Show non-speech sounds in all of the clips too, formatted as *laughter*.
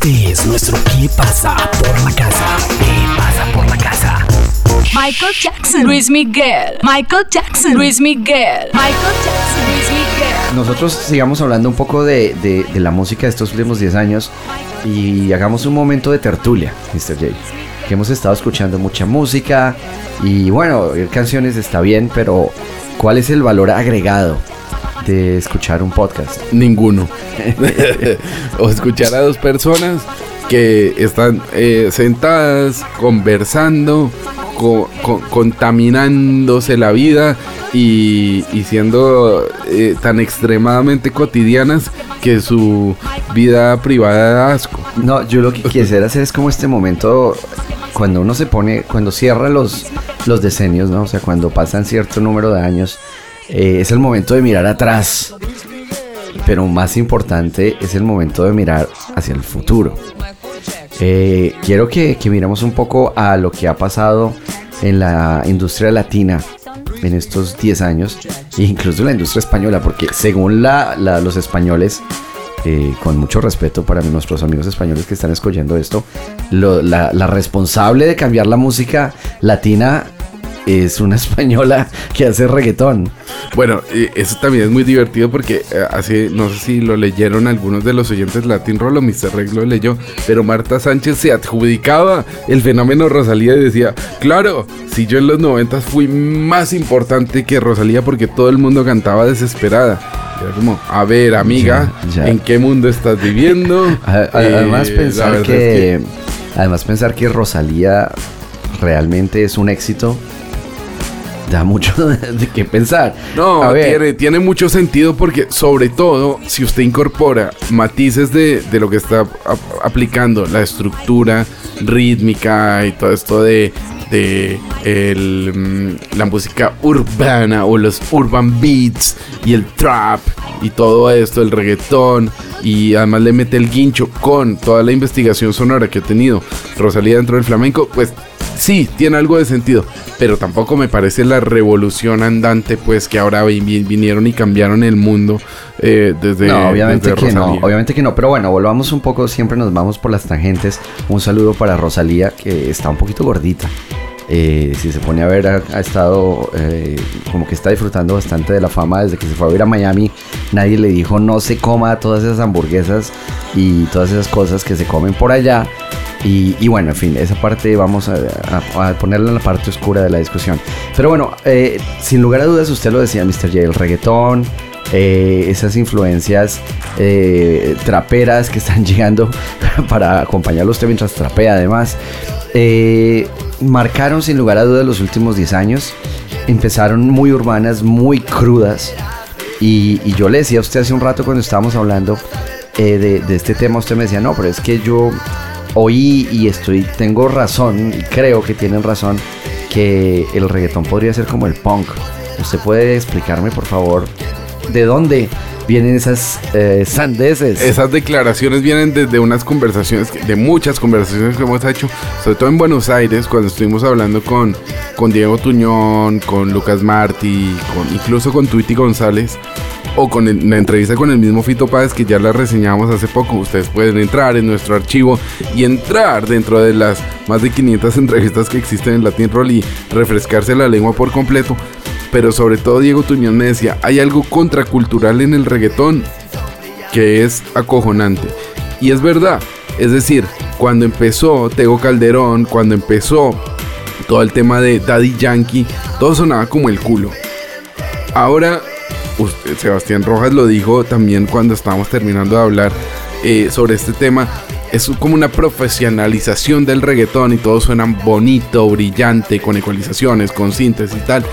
Este es nuestro ¿Qué pasa por la casa? ¿Qué pasa por la casa? Michael Jackson, Luis Miguel, Michael Jackson, Luis Miguel, Michael Jackson, Luis Miguel. Nosotros sigamos hablando un poco de, de- de la música de estos últimos 10 años y hagamos un momento de tertulia, Mr. J. Que hemos estado escuchando mucha música y bueno, oír canciones está bien, pero ¿cuál es el valor agregado de escuchar un podcast? Ninguno. *laughs* o escuchar a dos personas que están eh, sentadas, conversando, co- co- contaminándose la vida y, y siendo eh, tan extremadamente cotidianas que su vida privada da asco. No, yo lo que *laughs* quisiera hacer es como este momento cuando uno se pone, cuando cierra los, los decenios, ¿no? O sea, cuando pasan cierto número de años, eh, es el momento de mirar atrás. Pero más importante es el momento de mirar hacia el futuro. Eh, quiero que, que miremos un poco a lo que ha pasado en la industria latina en estos 10 años, e incluso en la industria española, porque según la- los españoles, eh, con mucho respeto para nuestros amigos españoles que están escuchando esto, la, la responsable de cambiar la música latina es una *laughs* española que hace reggaetón. Bueno, eso también es muy divertido porque eh, hace, no sé si lo leyeron algunos de los oyentes Latin Roll o Mr. Reg lo leyó, pero Marta Sánchez se adjudicaba el fenómeno Rosalía y decía, claro, si yo en los 90 fui más importante que Rosalía porque todo el mundo cantaba desesperada. Era como, a ver, amiga, Ya, ya. ¿en qué mundo estás viviendo? *laughs* Además Eh, la pensar que, es además pensar que Rosalía realmente es un éxito da mucho *laughs* de qué pensar. No, tiene, tiene mucho sentido porque sobre todo si usted incorpora matices de, de lo que está ap- aplicando, la estructura rítmica y todo esto de, de el, mm, la música urbana o los urban beats y el trap y todo esto, el reggaetón y además le mete el guincho con toda la investigación sonora que ha tenido Rosalía dentro del flamenco, pues sí, tiene algo de sentido, pero tampoco me parece la revolución andante, pues que ahora vi- vi- vinieron y cambiaron el mundo eh, desde. no, obviamente desde que no, obviamente que no, pero bueno, volvamos un poco, siempre nos vamos por las tangentes. Un saludo para Rosalía, que está un poquito gordita. Eh, si se pone a ver, ha, ha estado eh, como que está disfrutando bastante de la fama desde que se fue a vivir a Miami. Nadie le dijo no se coma todas esas hamburguesas y todas esas cosas que se comen por allá. Y, bueno, en fin, esa parte vamos a, a- a ponerla en la parte oscura de la discusión. Pero bueno, eh, sin lugar a dudas, usted lo decía, Mr. J, el reggaetón, eh, esas influencias eh, traperas que están *laughs* llegando para acompañarlo usted mientras trapea además, eh, marcaron sin lugar a dudas los últimos 10 años. Empezaron muy urbanas, muy crudas. Y, yo le decía a usted hace un rato cuando estábamos hablando eh, de este tema, usted me decía, no, pero es que yo oí y estoy, tengo razón, y creo que tienen razón, que el reggaetón podría ser como el punk. ¿Usted puede explicarme, por favor, de dónde vienen esas eh, sandeces? Esas declaraciones vienen desde unas conversaciones, de muchas conversaciones que hemos hecho, sobre todo en Buenos Aires, cuando estuvimos hablando con, con Diego Tuñón, con Lucas Martí, con, incluso con Twitty González, o con la entrevista con el mismo Fito Páez, que ya la reseñamos hace poco. Ustedes pueden entrar en nuestro archivo y entrar dentro de las más de 500 *laughs* entrevistas que existen en Latin Roll y refrescarse la lengua por completo. Pero sobre todo Diego Tuñón me decía, hay algo contracultural en el reggaetón que es acojonante. Y es verdad, es decir, cuando empezó Tego Calderón, cuando empezó todo el tema de Daddy Yankee, todo sonaba como el culo. Ahora, Sebastián Rojas lo dijo también cuando estábamos terminando de hablar eh, sobre este tema. Es como una profesionalización del reggaetón y todo suena bonito, brillante, con ecualizaciones, con síntesis y tal.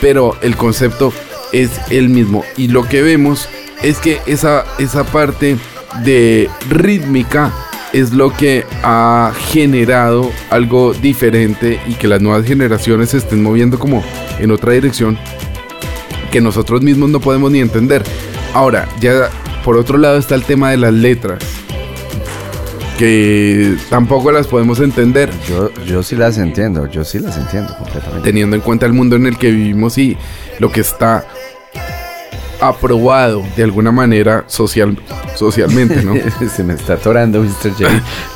Pero el concepto es el mismo. Y lo que vemos es que esa, esa parte de rítmica es lo que ha generado algo diferente y que las nuevas generaciones se estén moviendo como en otra dirección que nosotros mismos no podemos ni entender. Ahora, ya por otro lado está el tema de las letras, que tampoco las podemos entender Yo, yo sí las entiendo, yo sí las entiendo completamente. teniendo en cuenta el mundo en el que vivimos y lo que está aprobado de alguna manera social socialmente, ¿no? *laughs* se me está atorando Mr. J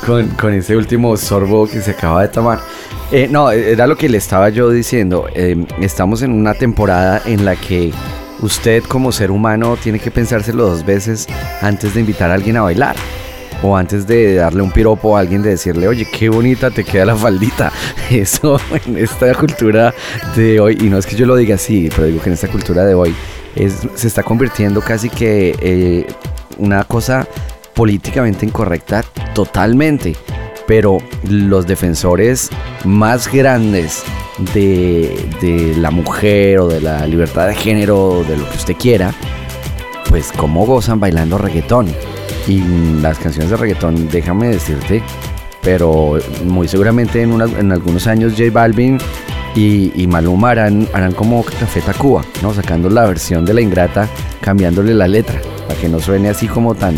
con, con ese último sorbo que se acaba de tomar. Eh, no, era lo que le estaba yo diciendo. Eh, estamos en una temporada en la que usted como ser humano tiene que pensárselo dos veces antes de invitar a alguien a bailar. O antes de darle un piropo a alguien de decirle, oye, qué bonita te queda la faldita. *laughs* Eso en esta cultura de hoy, y no es que yo lo diga así, pero digo que en esta cultura de hoy se está convirtiendo casi que eh, una cosa políticamente incorrecta totalmente. Pero los defensores más grandes de, de la mujer o de la libertad de género, de lo que usted quiera, pues cómo gozan bailando reggaetón. Y las canciones de reggaetón, déjame decirte, pero muy seguramente en, en algunos años J Balvin y, Maluma harán, harán como Café Tacuba, ¿no? Sacando la versión de La Ingrata, cambiándole la letra, que no suene así como tan,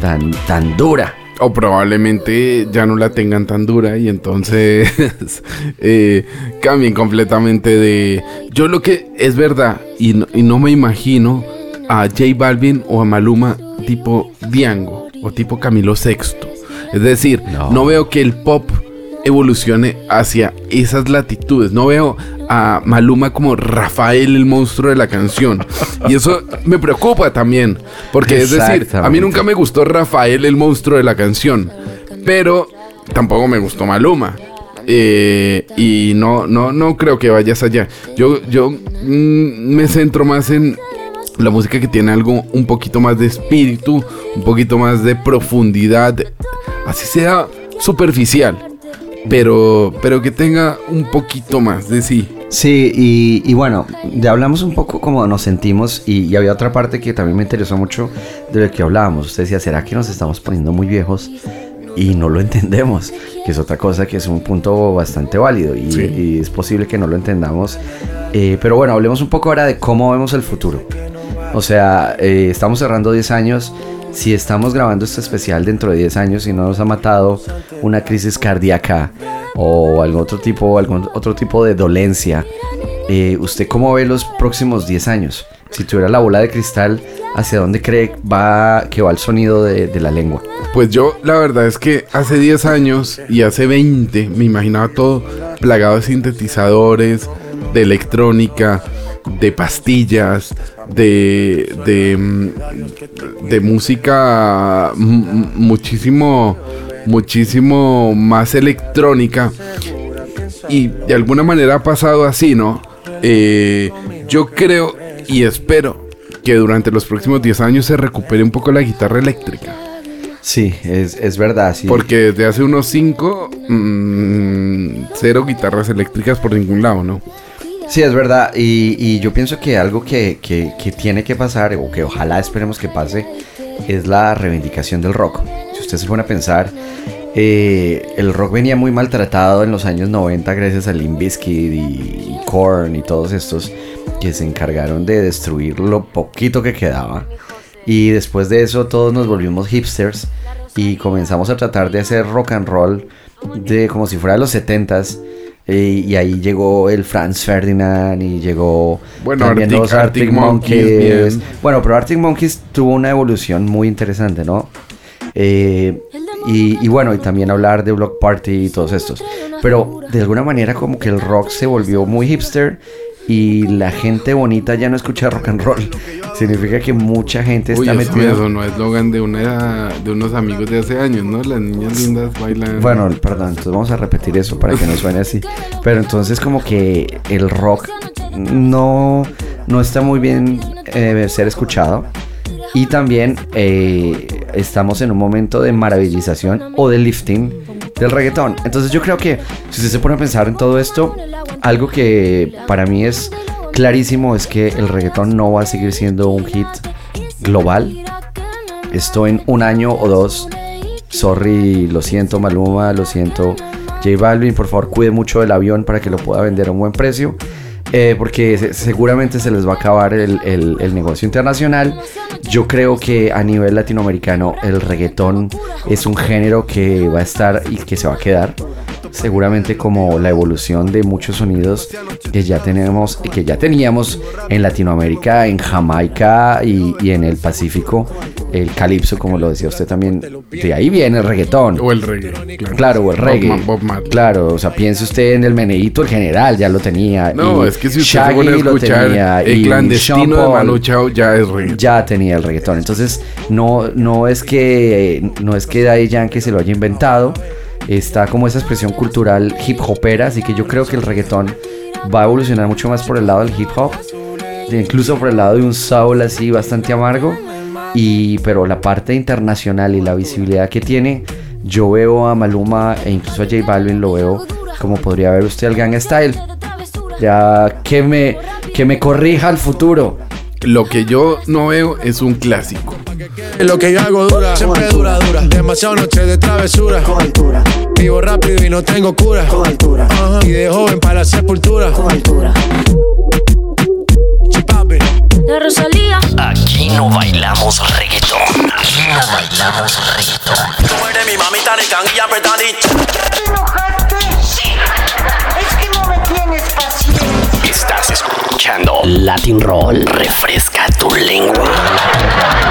tan, tan dura. O probablemente ya no la tengan tan dura y entonces *laughs* eh, cambien completamente de... Yo lo que es verdad y no, y no me imagino a J Balvin o a Maluma tipo Diango o tipo Camilo VI. Es decir, No. no veo que el pop evolucione hacia esas latitudes. No veo a Maluma como Rafael el monstruo de la canción. Y eso me preocupa también. Porque es decir, a mí nunca me gustó Rafael el monstruo de la canción. Pero tampoco me gustó Maluma. Eh, y no, no, no creo que vayas allá. Yo, yo mm, me centro más en la música que tiene algo un poquito más de espíritu, un poquito más de profundidad, así sea superficial, pero, pero que tenga un poquito más de sí. Sí, y, y bueno, ya hablamos un poco como nos sentimos y, y había otra parte que también me interesó mucho de lo que hablábamos. Usted decía, ¿será que nos estamos poniendo muy viejos y no lo *laughs* entendemos? Que es otra cosa que es un punto bastante válido y, Sí. y es posible que no lo entendamos. Eh, pero bueno, hablemos un poco ahora de cómo vemos el futuro. O sea, eh, estamos cerrando 10 años. Si estamos grabando este especial dentro de 10 años y no nos ha matado una crisis cardíaca o algún otro tipo, algún otro tipo de dolencia, eh, ¿usted cómo ve los próximos 10 años? Si tuviera la bola de cristal, ¿hacia dónde cree va, que va el sonido de, de la lengua? Pues yo la verdad es que hace 10 años y hace 20 me imaginaba todo plagado de sintetizadores, de electrónica, de pastillas, de, de, de música muchísimo, muchísimo más electrónica. Y de alguna manera ha pasado así, ¿no? Eh, yo creo y espero que durante los próximos 10 años se recupere un poco la guitarra eléctrica. Sí, es, es verdad, sí. Porque desde hace unos 5, cero guitarras eléctricas por ningún lado, ¿no? Sí, es verdad. Y, yo pienso que algo que, que- tiene que pasar, o que ojalá esperemos que pase, es la reivindicación del rock. Si usted se pone a pensar, eh, el rock venía muy maltratado en los años 90 gracias a Limp y Korn y todos estos que se encargaron de destruir lo poquito que quedaba. Y después de eso todos nos volvimos hipsters y comenzamos a tratar de hacer rock and roll de como si fuera de los 70s. Eh, y ahí llegó el Franz Ferdinand y llegó Bueno, también Arctic- los Arctic Arctic, Monkeys. Bueno, pero Arctic Monkeys tuvo una evolución muy interesante, ¿no? Eh, y, y bueno, y también hablar de Block Party y todos estos. Pero de alguna manera como que el rock se volvió muy hipster y la gente bonita ya no escucha rock and roll. Significa que mucha gente Uy, está eso, metida. eso no es eslogan de, una, de unos amigos de hace años, ¿no? Las niñas lindas bailan. Bueno, perdón, entonces vamos a repetir eso para que no suene así. Pero entonces como que el rock no, no está muy bien eh, ser escuchado. Y también eh, estamos en un momento de maravillización o de lifting del reggaetón. Entonces yo creo que si usted se pone a pensar en todo esto, algo que para mí es clarísimo es que el reggaetón no va a seguir siendo un hit global. Esto en un año o dos Sorry, lo siento Maluma, lo siento J Balvin, por favor cuide mucho del avión para que lo pueda vender a un buen precio. eh, porque se- seguramente se les va a acabar el, el- el negocio internacional. Yo creo que a nivel latinoamericano el reggaetón es un género que va a estar y que se va a quedar. Seguramente como la evolución de muchos sonidos que ya tenemos y que ya teníamos en Latinoamérica, en Jamaica y, y en el Pacífico el calipso, como lo decía usted también, de ahí viene el reggaetón. O el reggae. Claro, Claro, o el reggae. Bob, Bob. Claro, o sea, piense usted en el meneíto, el general, ya lo tenía. No, y es que si usted Shaggy se pone a lo escuchar tenía, el clandestino Sean de Paul Manu Chao ya es reggae. ya tenía el reggaetón. Entonces, no, no es que no es que Daddy Yankee se lo haya inventado. Está como esa expresión cultural hip hopera, así que yo creo que el reggaetón va a evolucionar mucho más por el lado del hip hop, incluso por el lado de un soul así bastante amargo. Y pero la parte internacional y la visibilidad que tiene, yo veo a Maluma e incluso a J Balvin lo veo como podría ver usted al Gang Style. Ya que me que me corrija el futuro. Lo que yo no veo es un clásico. Lo que yo hago dura, siempre dura, dura. Demasiado noche de travesura. Con altura, Vivo rápido y no tengo cura. con altura. Y de joven para la sepultura. con altura. Chipapi. La Rosalía. Aquí no bailamos reggaetón. Aquí no bailamos reggaetón. Tú eres mi mamita de canguilla Latin Roll. Refresca tu lengua.